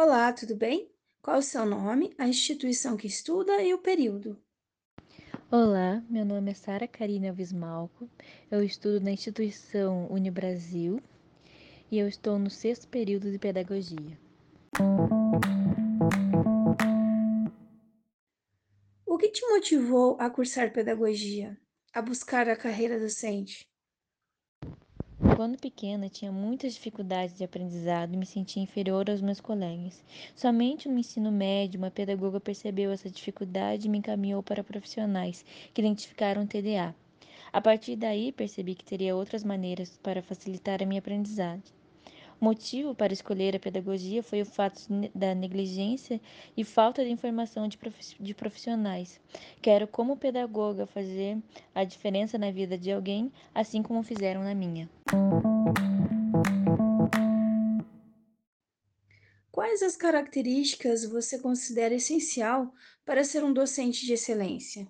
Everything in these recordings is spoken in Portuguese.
Olá, tudo bem? Qual o seu nome, a instituição que estuda e o período? Olá, meu nome é Sara Karina Alves Malco, eu estudo na instituição Unibrasil e eu estou no sexto período de pedagogia. O que te motivou a cursar pedagogia, a buscar a carreira docente? Quando pequena, tinha muitas dificuldades de aprendizado e me sentia inferior aos meus colegas. Somente no ensino médio, uma pedagoga percebeu essa dificuldade e me encaminhou para profissionais que identificaram o TDA. A partir daí, percebi que teria outras maneiras para facilitar a minha aprendizagem. Motivo para escolher a pedagogia foi o fato da negligência e falta de informação de profissionais. Quero, como pedagoga, fazer a diferença na vida de alguém, assim como fizeram na minha. Quais as características você considera essencial para ser um docente de excelência?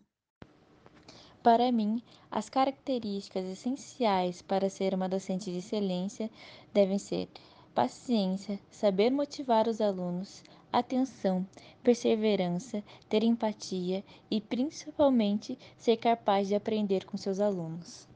Para mim, as características essenciais para ser uma docente de excelência devem ser paciência, saber motivar os alunos, atenção, perseverança, ter empatia e, principalmente, ser capaz de aprender com seus alunos.